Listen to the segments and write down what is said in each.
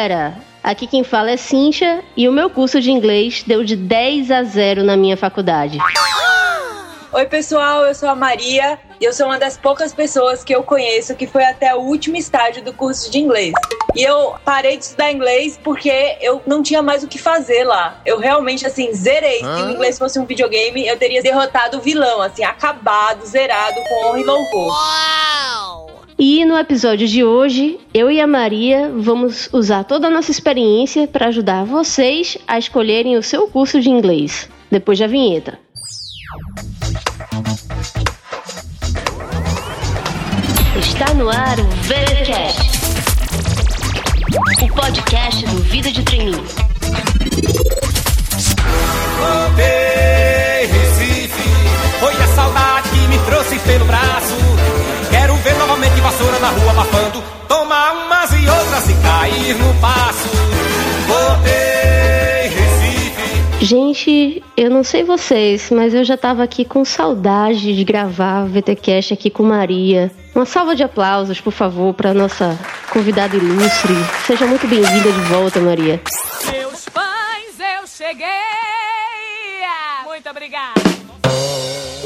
Galera? Aqui quem fala é Cincha e o meu curso de inglês deu de 10 a 0 na minha faculdade. Oi, pessoal, eu sou a Maria e eu sou uma das poucas pessoas que eu conheço que foi até o último estágio do curso de inglês. E eu parei de estudar inglês porque eu não tinha mais o que fazer lá. Eu realmente, assim, zerei. Se o inglês fosse um videogame, eu teria derrotado o vilão, assim, acabado, zerado, com honra e louvor. E no episódio de hoje, eu e a Maria vamos usar toda a nossa experiência para ajudar vocês a escolherem o seu curso de inglês. Depois da vinheta. Está no ar o VeraCast, o podcast do Vida de Treininho. Voltei, Recife, foi a saudade que me trouxe pelo braço. Na rua abafando, tomar umas e outras e cair no passo. Voltei, Recife. Gente, eu não sei vocês, mas eu já tava aqui com saudade de gravar o VTcast aqui com Maria. Uma salva de aplausos, por favor, para nossa convidada ilustre. Seja muito bem-vinda de volta, Maria. Meus pães, eu cheguei.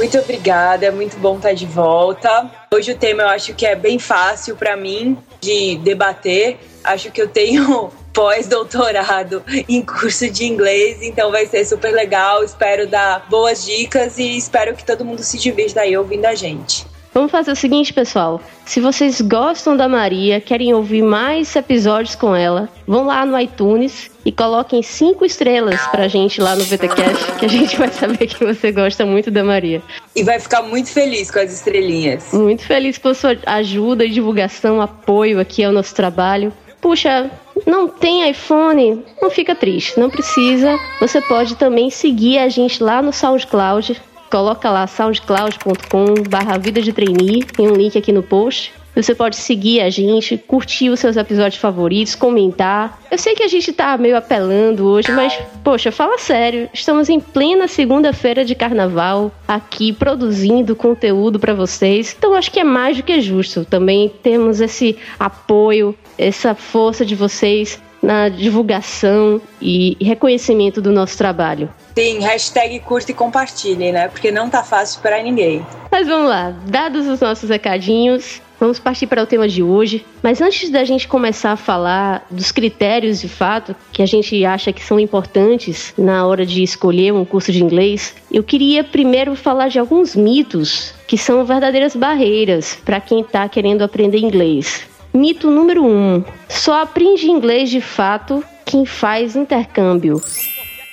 Muito obrigada, é muito bom estar de volta. Hoje o tema eu acho que é bem fácil para mim de debater. Acho que eu tenho pós-doutorado em curso de inglês, então vai ser super legal. Espero dar boas dicas e espero que todo mundo se divirta aí ouvindo a gente. Vamos fazer o seguinte, pessoal. Se vocês gostam da Maria, querem ouvir mais episódios com ela, vão lá no iTunes e coloquem cinco estrelas pra gente lá no VTCast, que a gente vai saber que você gosta muito da Maria. E vai ficar muito feliz com as estrelinhas. Muito feliz pela sua ajuda, divulgação, apoio aqui ao nosso trabalho. Puxa, não tem iPhone? Não fica triste, não precisa. Você pode também seguir a gente lá no SoundCloud. Coloca lá soundcloud.com barra vida de trainee, tem um link aqui no post. Você pode seguir a gente, curtir os seus episódios favoritos, comentar. Eu sei que a gente tá meio apelando hoje, mas, poxa, fala sério. Estamos em plena segunda-feira de carnaval, aqui produzindo conteúdo para vocês. Então acho que é mais do que justo. Também temos esse apoio, essa força de vocês na divulgação e reconhecimento do nosso trabalho. Sim, hashtag curta e compartilhe, né? Porque não tá fácil para ninguém. Mas vamos lá, dados os nossos recadinhos, vamos partir para o tema de hoje. Mas antes da gente começar a falar dos critérios de fato que a gente acha que são importantes na hora de escolher um curso de inglês, eu queria primeiro falar de alguns mitos que são verdadeiras barreiras para quem está querendo aprender inglês. Mito número 1: um, só aprende inglês de fato quem faz intercâmbio.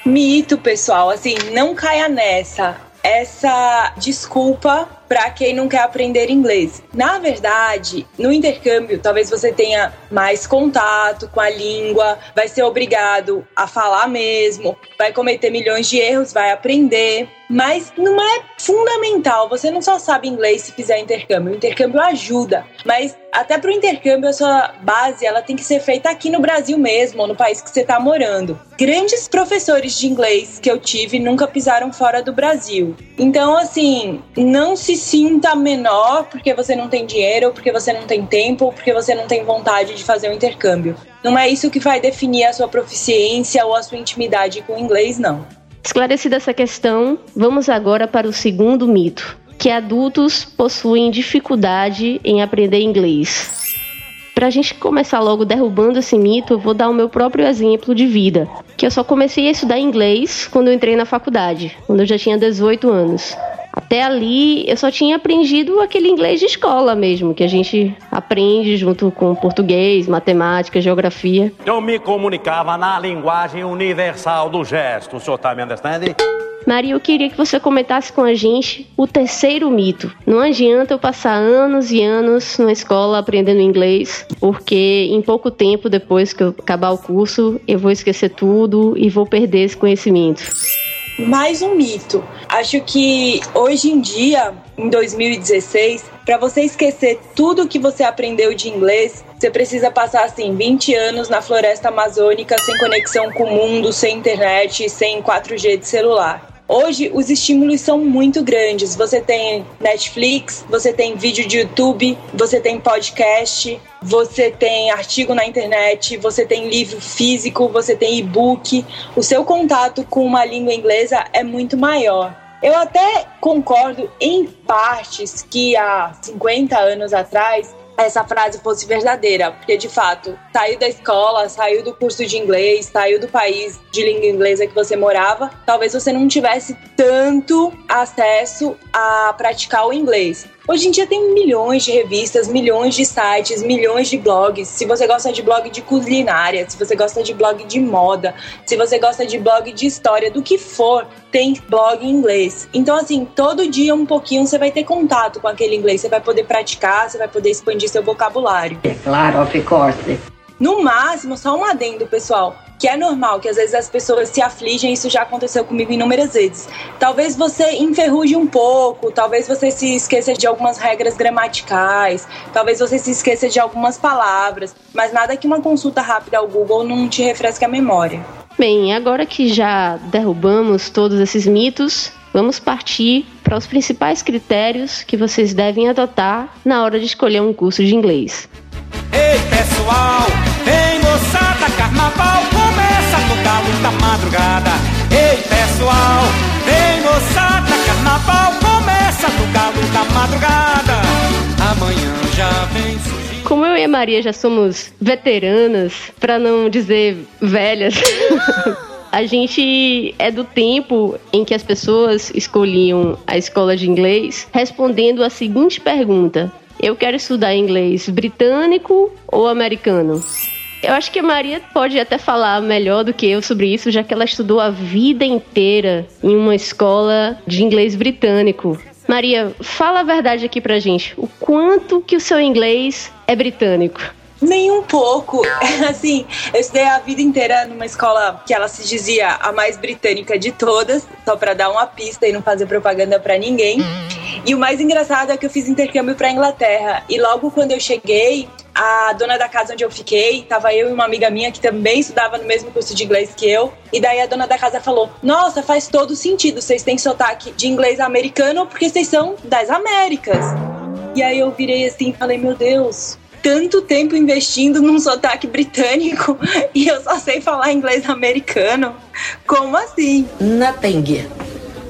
Mito, pessoal, assim, não caia nessa. Essa desculpa para quem não quer aprender inglês. Na verdade, no intercâmbio, talvez você tenha mais contato com a língua, vai ser obrigado a falar mesmo, vai cometer milhões de erros, vai aprender. Mas não é fundamental. Você não só sabe inglês se fizer intercâmbio. O intercâmbio ajuda. Mas até para o intercâmbio, a sua base ela tem que ser feita aqui no Brasil mesmo, ou no país que você está morando. Grandes professores de inglês que eu tive nunca pisaram fora do Brasil. Então, assim, não se sinta menor porque você não tem dinheiro, ou porque você não tem tempo, ou porque você não tem vontade de fazer o um intercâmbio. Não é isso que vai definir a sua proficiência ou a sua intimidade com o inglês, não. Esclarecida essa questão, vamos agora para o segundo mito, que adultos possuem dificuldade em aprender inglês. Para a gente começar logo derrubando esse mito, eu vou dar o meu próprio exemplo de vida, que eu só comecei a estudar inglês quando eu entrei na faculdade, quando eu já tinha 18 anos. Até ali eu só tinha aprendido aquele inglês de escola mesmo, que a gente aprende junto com português, matemática, geografia. Eu me comunicava na linguagem universal do gesto. O senhor tá me understanding? Maria, eu queria que você comentasse com a gente o terceiro mito. Não adianta eu passar anos e anos na escola aprendendo inglês, porque em pouco tempo depois que eu acabar o curso, eu vou esquecer tudo e vou perder esse conhecimento mais um mito. Acho que hoje em dia, em 2016, para você esquecer tudo que você aprendeu de inglês, você precisa passar assim 20 anos na floresta amazônica sem conexão com o mundo, sem internet, sem 4G de celular. Hoje os estímulos são muito grandes. Você tem Netflix, você tem vídeo de YouTube, você tem podcast, você tem artigo na internet, você tem livro físico, você tem e-book. O seu contato com uma língua inglesa é muito maior. Eu até concordo em partes que há 50 anos atrás essa frase fosse verdadeira, porque de fato, saiu da escola, saiu do curso de inglês, saiu do país de língua inglesa que você morava, talvez você não tivesse tanto acesso a praticar o inglês. Hoje em dia tem milhões de revistas, milhões de sites, milhões de blogs. Se você gosta de blog de culinária, se você gosta de blog de moda, se você gosta de blog de história, do que for, tem blog em inglês. Então, assim, todo dia um pouquinho você vai ter contato com aquele inglês, você vai poder praticar, você vai poder expandir seu vocabulário. É claro, of course. No máximo, só um adendo, pessoal que é normal, que às vezes as pessoas se afligem, isso já aconteceu comigo inúmeras vezes. Talvez você enferruje um pouco, talvez você se esqueça de algumas regras gramaticais, talvez você se esqueça de algumas palavras, mas nada que uma consulta rápida ao Google não te refresque a memória. Bem, agora que já derrubamos todos esses mitos, vamos partir para os principais critérios que vocês devem adotar na hora de escolher um curso de inglês. Ei, pessoal, vem moçada, carnaval da madrugada. Ei, pessoal, vem moçada, carnaval começa galo da madrugada. Amanhã já vem. Como eu e a Maria já somos veteranas, para não dizer velhas, a gente é do tempo em que as pessoas escolhiam a escola de inglês respondendo a seguinte pergunta: eu quero estudar inglês britânico ou americano? Eu acho que a Maria pode até falar melhor do que eu sobre isso, já que ela estudou a vida inteira em uma escola de inglês britânico. Maria, fala a verdade aqui pra gente. O quanto que o seu inglês é britânico? Nem um pouco. Assim, eu estudei a vida inteira numa escola que ela se dizia a mais britânica de todas, só para dar uma pista e não fazer propaganda para ninguém. E o mais engraçado é que eu fiz intercâmbio para Inglaterra e logo quando eu cheguei, a dona da casa onde eu fiquei, tava eu e uma amiga minha que também estudava no mesmo curso de inglês que eu. E daí a dona da casa falou: Nossa, faz todo sentido, vocês têm sotaque de inglês americano porque vocês são das Américas. E aí eu virei assim e falei: Meu Deus, tanto tempo investindo num sotaque britânico e eu só sei falar inglês americano. Como assim? Nothing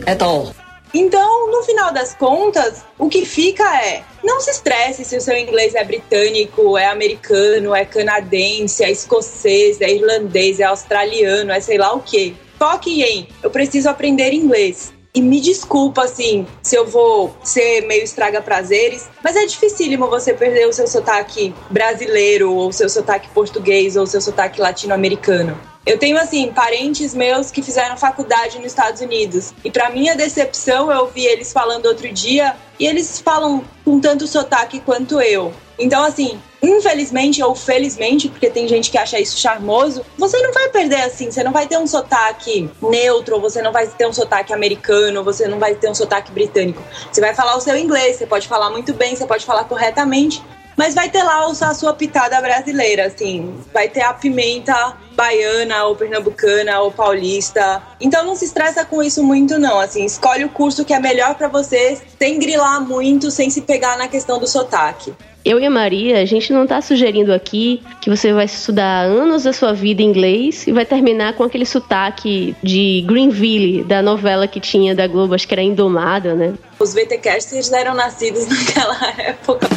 at all. Então, no final das contas, o que fica é: não se estresse se o seu inglês é britânico, é americano, é canadense, é escocês, é irlandês, é australiano, é sei lá o quê. Foque em: eu preciso aprender inglês. E me desculpa, assim, se eu vou ser meio estraga prazeres, mas é dificílimo você perder o seu sotaque brasileiro, ou seu sotaque português, ou seu sotaque latino-americano. Eu tenho, assim, parentes meus que fizeram faculdade nos Estados Unidos. E para minha decepção, eu ouvi eles falando outro dia, e eles falam com tanto sotaque quanto eu. Então, assim, infelizmente ou felizmente, porque tem gente que acha isso charmoso, você não vai perder assim, você não vai ter um sotaque neutro, você não vai ter um sotaque americano, você não vai ter um sotaque britânico. Você vai falar o seu inglês, você pode falar muito bem, você pode falar corretamente, mas vai ter lá a sua pitada brasileira, assim. Vai ter a pimenta baiana, ou pernambucana, ou paulista. Então não se estressa com isso muito, não. Assim, escolhe o curso que é melhor para você, sem grilar muito, sem se pegar na questão do sotaque. Eu e a Maria, a gente não tá sugerindo aqui que você vai estudar anos da sua vida em inglês e vai terminar com aquele sotaque de Greenville, da novela que tinha da Globo, acho que era Indomada, né? Os VTcasters eram nascidos naquela época.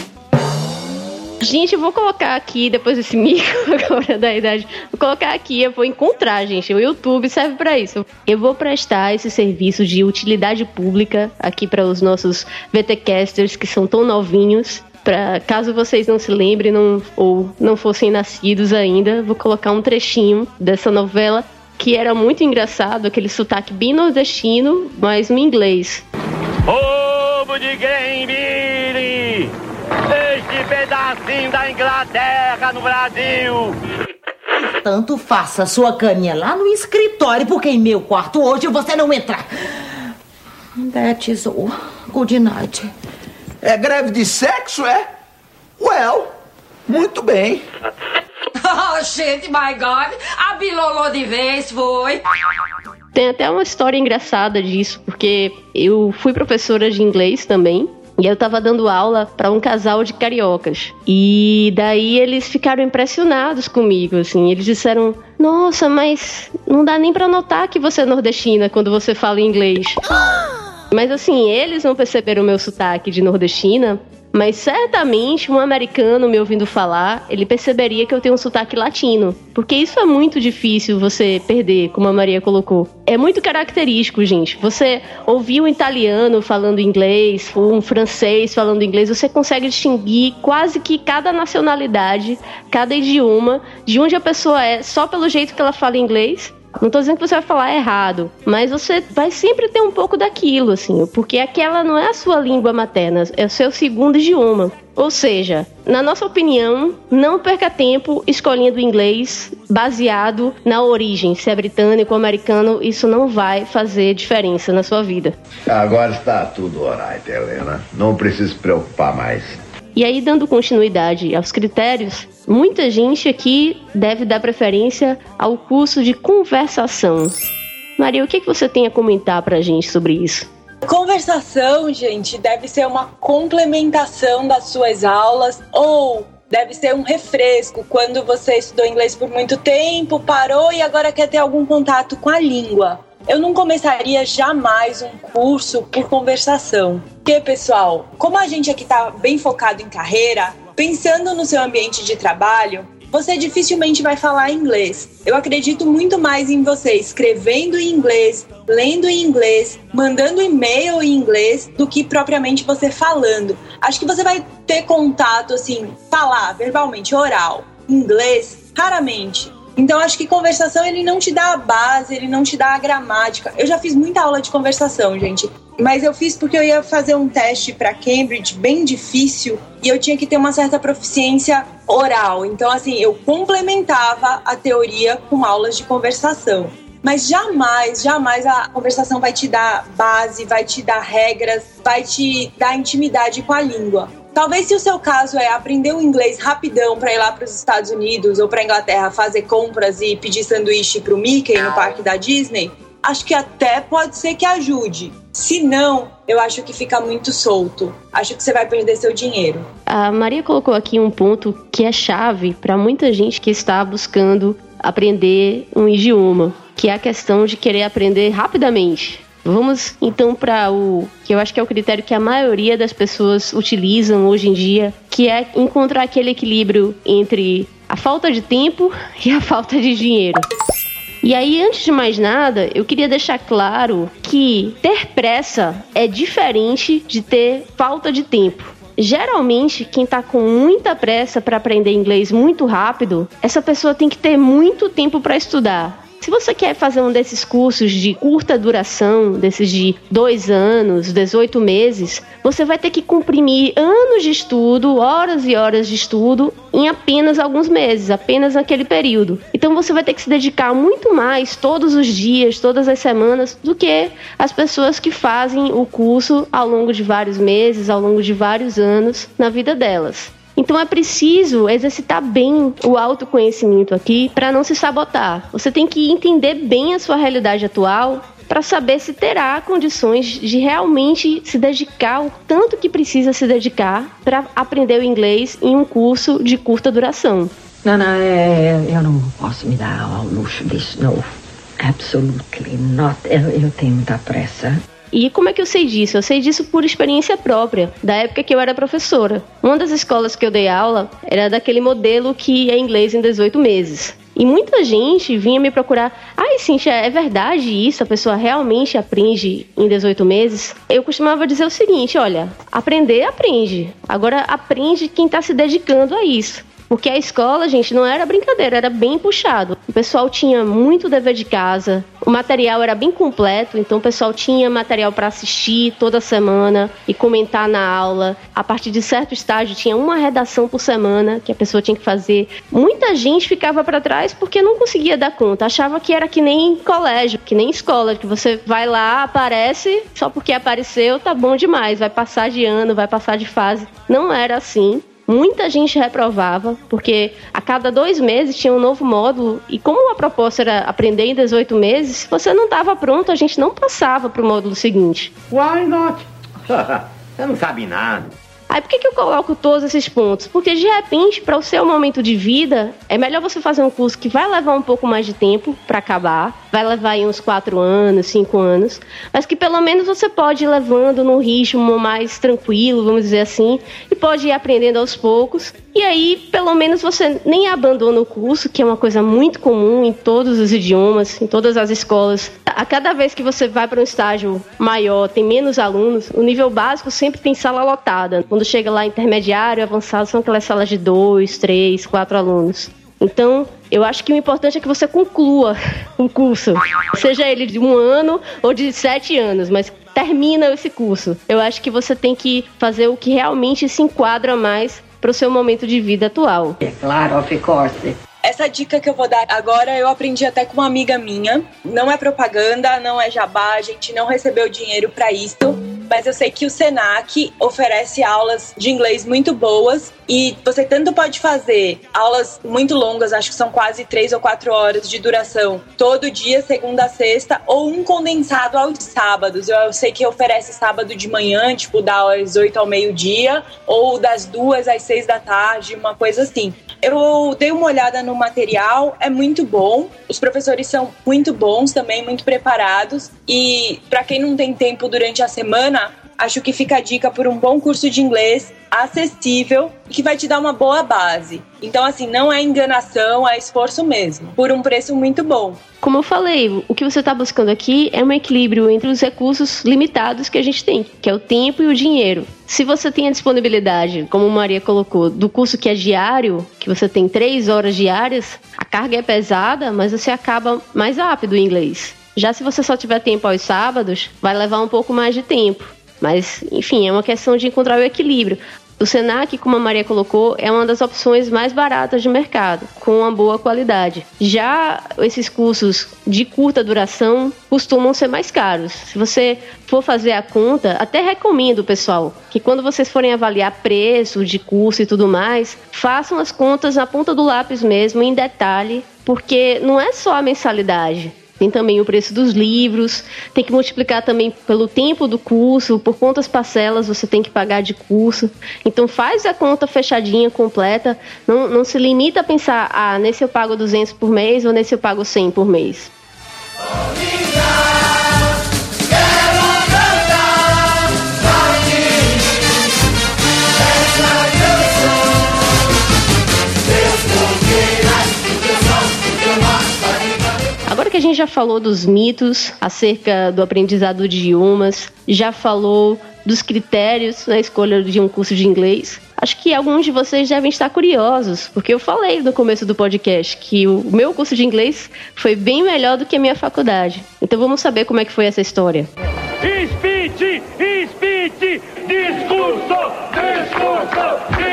Gente, eu vou colocar aqui, depois desse mico agora da idade, vou colocar aqui, eu vou encontrar, gente. O YouTube serve para isso. Eu vou prestar esse serviço de utilidade pública aqui para os nossos VTcasters que são tão novinhos. Pra, caso vocês não se lembrem não, ou não fossem nascidos ainda, vou colocar um trechinho dessa novela que era muito engraçado, aquele sotaque bem nordestino, mas no inglês. Povo de este da Inglaterra no Brasil. Tanto faça sua caminha lá no escritório, porque em meu quarto hoje você não entra. That is all. Good night. É greve de sexo, é? Well, muito bem. Oh, gente, my God, abilolou de vez, foi. Tem até uma história engraçada disso, porque eu fui professora de inglês também. E eu tava dando aula para um casal de cariocas. E daí eles ficaram impressionados comigo, assim. Eles disseram: "Nossa, mas não dá nem para notar que você é nordestina quando você fala inglês". Mas assim, eles não perceberam o meu sotaque de nordestina, mas certamente um americano me ouvindo falar, ele perceberia que eu tenho um sotaque latino. Porque isso é muito difícil você perder, como a Maria colocou. É muito característico, gente. Você ouvir um italiano falando inglês, ou um francês falando inglês, você consegue distinguir quase que cada nacionalidade, cada idioma, de onde a pessoa é, só pelo jeito que ela fala inglês não tô dizendo que você vai falar errado, mas você vai sempre ter um pouco daquilo, assim, porque aquela não é a sua língua materna, é o seu segundo idioma. Ou seja, na nossa opinião, não perca tempo escolhendo inglês baseado na origem, se é britânico ou americano, isso não vai fazer diferença na sua vida. Agora está tudo alright, Helena. Não precisa se preocupar mais. E aí, dando continuidade aos critérios, muita gente aqui deve dar preferência ao curso de conversação. Maria, o que, que você tem a comentar pra gente sobre isso? Conversação, gente, deve ser uma complementação das suas aulas ou deve ser um refresco quando você estudou inglês por muito tempo, parou e agora quer ter algum contato com a língua. Eu não começaria jamais um curso por conversação. Porque, pessoal, como a gente aqui está bem focado em carreira, pensando no seu ambiente de trabalho, você dificilmente vai falar inglês. Eu acredito muito mais em você escrevendo em inglês, lendo em inglês, mandando e-mail em inglês, do que propriamente você falando. Acho que você vai ter contato, assim, falar verbalmente, oral, inglês, raramente. Então acho que conversação ele não te dá a base, ele não te dá a gramática. Eu já fiz muita aula de conversação, gente, mas eu fiz porque eu ia fazer um teste para Cambridge bem difícil e eu tinha que ter uma certa proficiência oral. Então assim, eu complementava a teoria com aulas de conversação. Mas jamais, jamais a conversação vai te dar base, vai te dar regras, vai te dar intimidade com a língua. Talvez se o seu caso é aprender o inglês rapidão para ir lá para os Estados Unidos ou para Inglaterra fazer compras e pedir sanduíche para o Mickey no parque da Disney, acho que até pode ser que ajude. Se não, eu acho que fica muito solto. Acho que você vai perder seu dinheiro. A Maria colocou aqui um ponto que é chave para muita gente que está buscando aprender um idioma, que é a questão de querer aprender rapidamente. Vamos então para o que eu acho que é o critério que a maioria das pessoas utilizam hoje em dia, que é encontrar aquele equilíbrio entre a falta de tempo e a falta de dinheiro. E aí, antes de mais nada, eu queria deixar claro que ter pressa é diferente de ter falta de tempo. Geralmente, quem está com muita pressa para aprender inglês muito rápido, essa pessoa tem que ter muito tempo para estudar. Se você quer fazer um desses cursos de curta duração, desses de dois anos, 18 meses, você vai ter que comprimir anos de estudo, horas e horas de estudo, em apenas alguns meses, apenas naquele período. Então você vai ter que se dedicar muito mais todos os dias, todas as semanas, do que as pessoas que fazem o curso ao longo de vários meses, ao longo de vários anos na vida delas. Então é preciso exercitar bem o autoconhecimento aqui para não se sabotar. Você tem que entender bem a sua realidade atual para saber se terá condições de realmente se dedicar o tanto que precisa se dedicar para aprender o inglês em um curso de curta duração. Não, não, é, eu não posso me dar ao luxo disso, não. Absolutely not. Eu, eu tenho muita pressa. E como é que eu sei disso? Eu sei disso por experiência própria, da época que eu era professora. Uma das escolas que eu dei aula era daquele modelo que é inglês em 18 meses. E muita gente vinha me procurar. Ai, Cintia, é verdade isso? A pessoa realmente aprende em 18 meses? Eu costumava dizer o seguinte: olha, aprender, aprende. Agora, aprende quem está se dedicando a isso. Porque a escola, gente, não era brincadeira, era bem puxado. O pessoal tinha muito dever de casa, o material era bem completo, então o pessoal tinha material para assistir toda semana e comentar na aula. A partir de certo estágio tinha uma redação por semana que a pessoa tinha que fazer. Muita gente ficava para trás porque não conseguia dar conta, achava que era que nem colégio, que nem escola, que você vai lá, aparece, só porque apareceu tá bom demais, vai passar de ano, vai passar de fase. Não era assim. Muita gente reprovava, porque a cada dois meses tinha um novo módulo, e como a proposta era aprender em 18 meses, se você não estava pronto, a gente não passava para o módulo seguinte. Why not? Você não sabe nada. Aí por que, que eu coloco todos esses pontos? Porque de repente, para o seu momento de vida, é melhor você fazer um curso que vai levar um pouco mais de tempo para acabar, vai levar aí uns quatro anos, cinco anos, mas que pelo menos você pode ir levando num ritmo mais tranquilo, vamos dizer assim, e pode ir aprendendo aos poucos. E aí, pelo menos você nem abandona o curso, que é uma coisa muito comum em todos os idiomas, em todas as escolas. A cada vez que você vai para um estágio maior, tem menos alunos, o nível básico sempre tem sala lotada. Quando chega lá intermediário, avançado, são aquelas salas de dois, três, quatro alunos. Então, eu acho que o importante é que você conclua o curso, seja ele de um ano ou de sete anos, mas termina esse curso. Eu acho que você tem que fazer o que realmente se enquadra mais para o seu momento de vida atual. É claro, of course. Essa dica que eu vou dar agora eu aprendi até com uma amiga minha. Não é propaganda, não é jabá, a gente não recebeu dinheiro para isso mas eu sei que o Senac oferece aulas de inglês muito boas e você tanto pode fazer aulas muito longas, acho que são quase três ou quatro horas de duração, todo dia, segunda a sexta, ou um condensado aos sábados. Eu, sei que oferece sábado de manhã, tipo das oito ao meio-dia, ou das duas às seis da tarde, uma coisa assim. Eu dei uma olhada no material, é muito bom. Os professores são muito bons também, muito preparados. E para quem não tem tempo durante a semana, acho que fica a dica por um bom curso de inglês acessível e que vai te dar uma boa base. Então, assim, não é enganação, é esforço mesmo, por um preço muito bom. Como eu falei, o que você está buscando aqui é um equilíbrio entre os recursos limitados que a gente tem, que é o tempo e o dinheiro. Se você tem a disponibilidade, como Maria colocou, do curso que é diário, que você tem três horas diárias, a carga é pesada, mas você acaba mais rápido em inglês. Já se você só tiver tempo aos sábados, vai levar um pouco mais de tempo. Mas, enfim, é uma questão de encontrar o equilíbrio. O Senac, como a Maria colocou, é uma das opções mais baratas de mercado, com uma boa qualidade. Já esses cursos de curta duração costumam ser mais caros. Se você for fazer a conta, até recomendo, pessoal, que quando vocês forem avaliar preço de curso e tudo mais, façam as contas na ponta do lápis mesmo, em detalhe, porque não é só a mensalidade tem também o preço dos livros, tem que multiplicar também pelo tempo do curso, por quantas parcelas você tem que pagar de curso. Então faz a conta fechadinha, completa, não, não se limita a pensar, ah, nesse eu pago 200 por mês ou nesse eu pago 100 por mês. Já falou dos mitos acerca do aprendizado de idiomas, já falou dos critérios na escolha de um curso de inglês. Acho que alguns de vocês devem estar curiosos, porque eu falei no começo do podcast que o meu curso de inglês foi bem melhor do que a minha faculdade. Então vamos saber como é que foi essa história. Speech! Speech! Discurso! Discurso!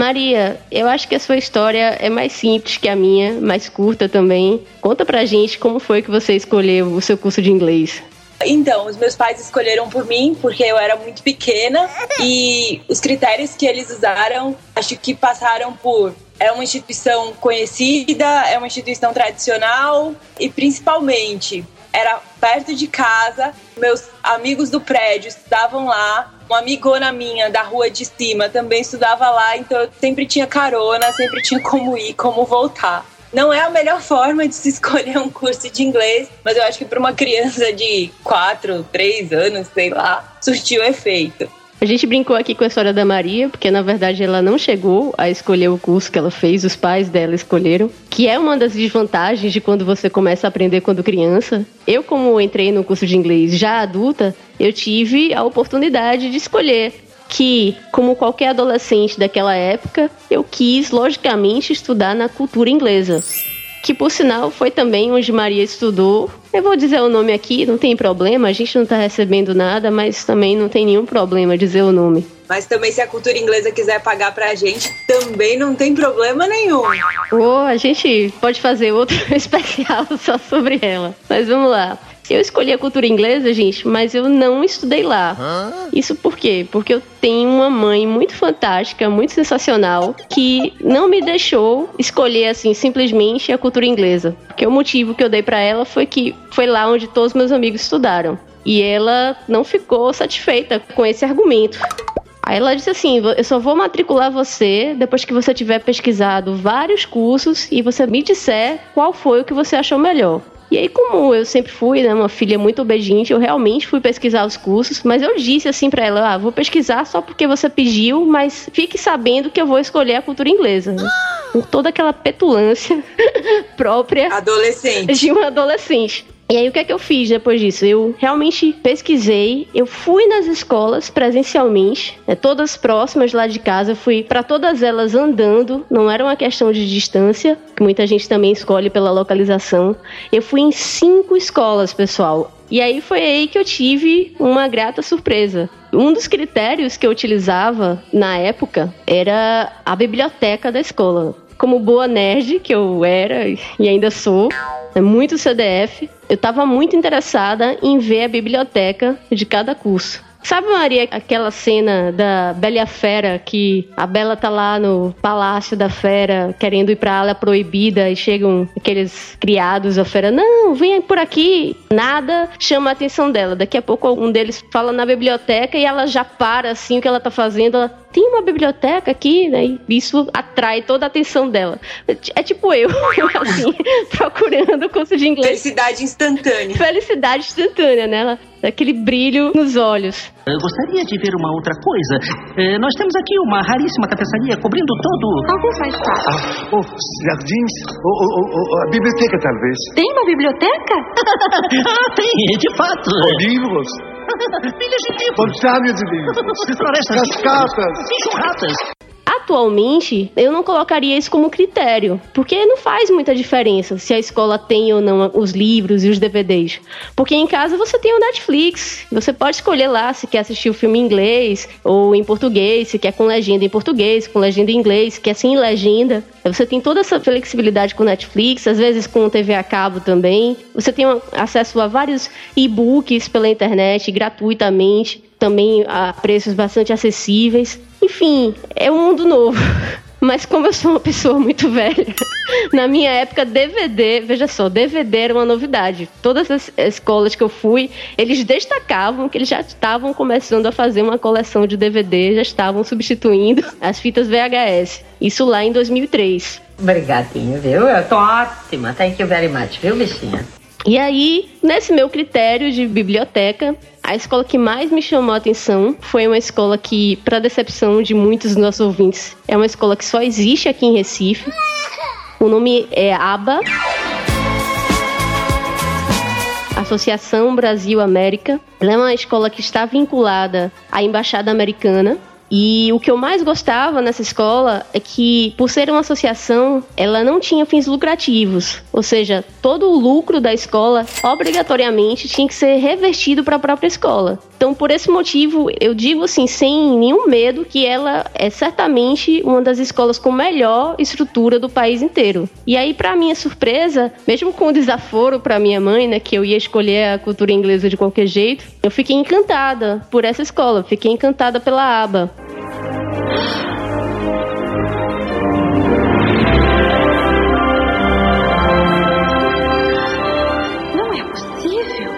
Maria, eu acho que a sua história é mais simples que a minha, mais curta também. Conta pra gente como foi que você escolheu o seu curso de inglês. Então, os meus pais escolheram por mim porque eu era muito pequena e os critérios que eles usaram, acho que passaram por é uma instituição conhecida, é uma instituição tradicional e principalmente era perto de casa, meus amigos do prédio estudavam lá, uma amigona minha da rua de cima também estudava lá, então eu sempre tinha carona, sempre tinha como ir, como voltar. Não é a melhor forma de se escolher um curso de inglês, mas eu acho que para uma criança de 4, 3 anos, sei lá, surtiu efeito. A gente brincou aqui com a história da Maria, porque na verdade ela não chegou a escolher o curso que ela fez, os pais dela escolheram, que é uma das desvantagens de quando você começa a aprender quando criança. Eu, como entrei no curso de inglês já adulta, eu tive a oportunidade de escolher que, como qualquer adolescente daquela época, eu quis, logicamente, estudar na cultura inglesa que por sinal foi também onde Maria estudou. Eu vou dizer o nome aqui, não tem problema, a gente não está recebendo nada, mas também não tem nenhum problema dizer o nome. Mas também se a cultura inglesa quiser pagar pra gente, também não tem problema nenhum. Ou a gente pode fazer outro especial só sobre ela. Mas vamos lá. Eu escolhi a cultura inglesa, gente, mas eu não estudei lá. Isso por quê? Porque eu tenho uma mãe muito fantástica, muito sensacional, que não me deixou escolher assim simplesmente a cultura inglesa. Porque o motivo que eu dei para ela foi que foi lá onde todos meus amigos estudaram. E ela não ficou satisfeita com esse argumento. Aí ela disse assim: eu só vou matricular você depois que você tiver pesquisado vários cursos e você me disser qual foi o que você achou melhor. E aí, como eu sempre fui, né, uma filha muito obediente, eu realmente fui pesquisar os cursos, mas eu disse assim para ela: ah, vou pesquisar só porque você pediu, mas fique sabendo que eu vou escolher a cultura inglesa. Né? Com toda aquela petulância própria Adolescente. de um adolescente. E aí o que é que eu fiz depois disso? Eu realmente pesquisei, eu fui nas escolas presencialmente, né, todas próximas lá de casa, fui para todas elas andando, não era uma questão de distância, que muita gente também escolhe pela localização. Eu fui em cinco escolas, pessoal. E aí foi aí que eu tive uma grata surpresa. Um dos critérios que eu utilizava na época era a biblioteca da escola como boa nerd que eu era e ainda sou, muito CDF, eu estava muito interessada em ver a biblioteca de cada curso. Sabe, Maria, aquela cena da Bela e a Fera, que a Bela tá lá no palácio da Fera, querendo ir pra ala proibida, e chegam aqueles criados da Fera, não, vem por aqui. Nada chama a atenção dela. Daqui a pouco um deles fala na biblioteca e ela já para, assim, o que ela tá fazendo, ela tem uma biblioteca aqui, né? E isso atrai toda a atenção dela. É tipo eu, assim, procurando curso de inglês. Felicidade instantânea. Felicidade instantânea, né? Ela, aquele brilho nos olhos. Eu gostaria de ver uma outra coisa. Eh, nós temos aqui uma raríssima tapeçaria cobrindo todo. Talvez mais fácil. Ah, os jardins, ou, ou- ou- a biblioteca, talvez. Tem uma biblioteca? ah, tem, de fato. Livros, Pilhas de livros. montanhas de livros, Florestas cascatas. enxurradas. Atualmente, eu não colocaria isso como critério, porque não faz muita diferença se a escola tem ou não os livros e os DVDs. Porque em casa você tem o Netflix, você pode escolher lá se quer assistir o filme em inglês ou em português, se quer com legenda em português, com legenda em inglês, se quer sem legenda. Você tem toda essa flexibilidade com o Netflix, às vezes com o TV a cabo também. Você tem acesso a vários e-books pela internet gratuitamente, também a preços bastante acessíveis. Enfim, é um mundo novo. Mas como eu sou uma pessoa muito velha, na minha época DVD, veja só, DVD era uma novidade. Todas as escolas que eu fui, eles destacavam que eles já estavam começando a fazer uma coleção de DVD, já estavam substituindo as fitas VHS. Isso lá em 2003. Obrigadinho, viu? Eu tô ótima. Thank you very much, viu, bichinha? E aí, nesse meu critério de biblioteca, a escola que mais me chamou a atenção foi uma escola que, para decepção de muitos dos nossos ouvintes, é uma escola que só existe aqui em Recife. O nome é ABA Associação Brasil América. Ela é uma escola que está vinculada à Embaixada Americana. E o que eu mais gostava nessa escola é que, por ser uma associação, ela não tinha fins lucrativos. Ou seja, todo o lucro da escola, obrigatoriamente, tinha que ser revertido para a própria escola. Então, por esse motivo, eu digo assim, sem nenhum medo, que ela é certamente uma das escolas com melhor estrutura do país inteiro. E aí, para minha surpresa, mesmo com o desaforo para minha mãe, né, que eu ia escolher a cultura inglesa de qualquer jeito, eu fiquei encantada por essa escola, fiquei encantada pela aba. Não é possível.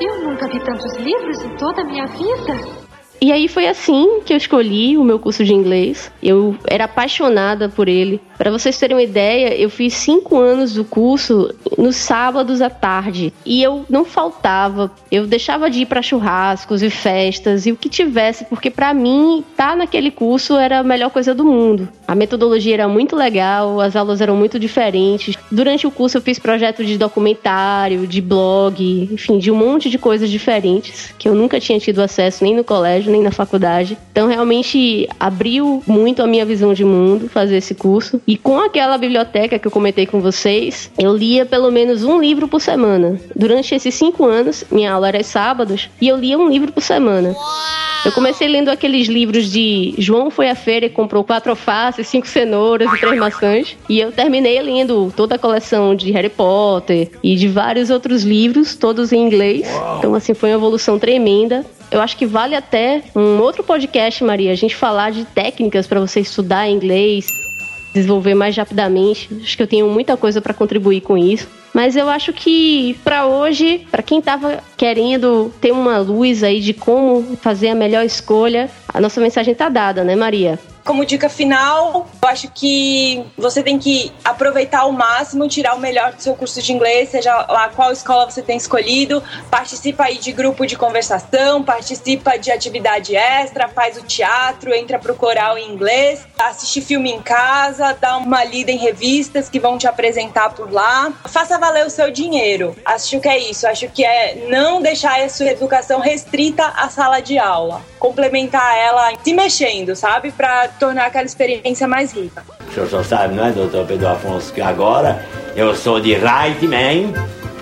Eu nunca vi tantos livros em toda a minha vida. E aí foi assim que eu escolhi o meu curso de inglês. Eu era apaixonada por ele. Para vocês terem uma ideia, eu fiz cinco anos do curso nos sábados à tarde e eu não faltava. Eu deixava de ir para churrascos e festas e o que tivesse, porque para mim estar tá naquele curso era a melhor coisa do mundo. A metodologia era muito legal, as aulas eram muito diferentes. Durante o curso eu fiz projetos de documentário, de blog, enfim, de um monte de coisas diferentes que eu nunca tinha tido acesso nem no colégio nem na faculdade. Então, realmente abriu muito a minha visão de mundo fazer esse curso. E com aquela biblioteca que eu comentei com vocês, eu lia pelo menos um livro por semana. Durante esses cinco anos, minha aula era sábados, e eu lia um livro por semana. Eu comecei lendo aqueles livros de João foi à feira e comprou quatro alfaces, cinco cenouras e três maçãs. E eu terminei lendo toda a coleção de Harry Potter e de vários outros livros, todos em inglês. Então, assim, foi uma evolução tremenda. Eu acho que vale até um outro podcast, Maria, a gente falar de técnicas para você estudar inglês, desenvolver mais rapidamente. Acho que eu tenho muita coisa para contribuir com isso. Mas eu acho que para hoje, para quem tava querendo ter uma luz aí de como fazer a melhor escolha, a nossa mensagem tá dada, né, Maria? Como dica final, eu acho que você tem que aproveitar ao máximo, tirar o melhor do seu curso de inglês, seja lá qual escola você tem escolhido, participa aí de grupo de conversação, participa de atividade extra, faz o teatro, entra pro coral em inglês, assiste filme em casa, dá uma lida em revistas que vão te apresentar por lá. Faça valer o seu dinheiro. Acho que é isso, acho que é não deixar a sua educação restrita à sala de aula. Complementar ela se mexendo, sabe? Pra tornar aquela experiência mais rica. O senhor só sabe, não é, doutor Pedro Afonso, que agora eu sou de right man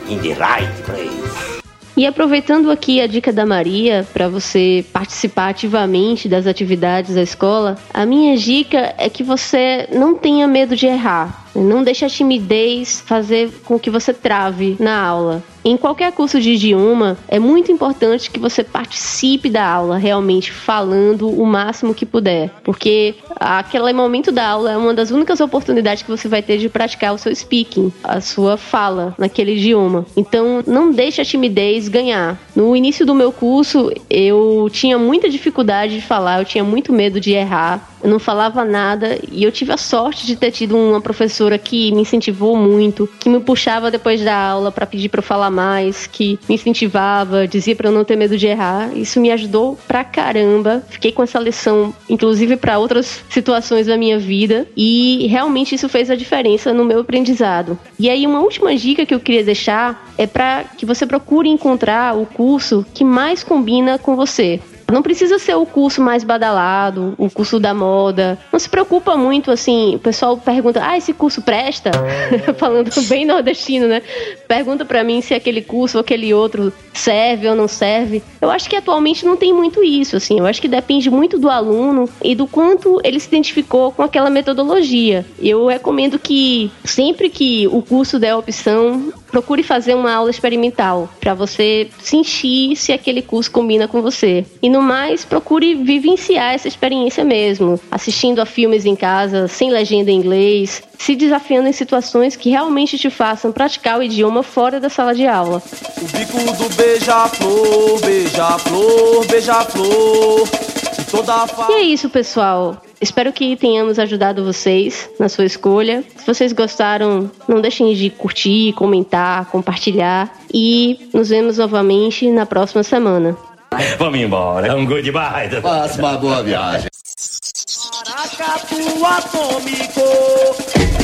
in the right place. E aproveitando aqui a dica da Maria para você participar ativamente das atividades da escola, a minha dica é que você não tenha medo de errar. Não deixe a timidez fazer com que você trave na aula. Em qualquer curso de idioma, é muito importante que você participe da aula, realmente falando o máximo que puder, porque aquele momento da aula é uma das únicas oportunidades que você vai ter de praticar o seu speaking, a sua fala naquele idioma. Então, não deixe a timidez ganhar. No início do meu curso, eu tinha muita dificuldade de falar, eu tinha muito medo de errar, eu não falava nada e eu tive a sorte de ter tido uma professora que me incentivou muito, que me puxava depois da aula para pedir para eu falar mais, que me incentivava, dizia para eu não ter medo de errar. Isso me ajudou pra caramba. Fiquei com essa lição, inclusive para outras situações da minha vida, e realmente isso fez a diferença no meu aprendizado. E aí uma última dica que eu queria deixar é para que você procure encontrar o curso que mais combina com você. Não precisa ser o curso mais badalado, o curso da moda. Não se preocupa muito, assim, o pessoal pergunta, ah, esse curso presta? Falando bem nordestino, né? Pergunta para mim se aquele curso ou aquele outro serve ou não serve. Eu acho que atualmente não tem muito isso, assim. Eu acho que depende muito do aluno e do quanto ele se identificou com aquela metodologia. Eu recomendo que sempre que o curso der a opção, procure fazer uma aula experimental para você sentir se aquele curso combina com você. E no mais, procure vivenciar essa experiência mesmo, assistindo a filmes em casa, sem legenda em inglês, se desafiando em situações que realmente te façam praticar o idioma fora da sala de aula. O bico do beija-flor, beija-flor, beija-flor. E é isso, pessoal. Espero que tenhamos ajudado vocês na sua escolha. Se vocês gostaram, não deixem de curtir, comentar, compartilhar. E nos vemos novamente na próxima semana. Vamos embora. Um goodbye. Faça uma boa viagem. Maracatu atômico.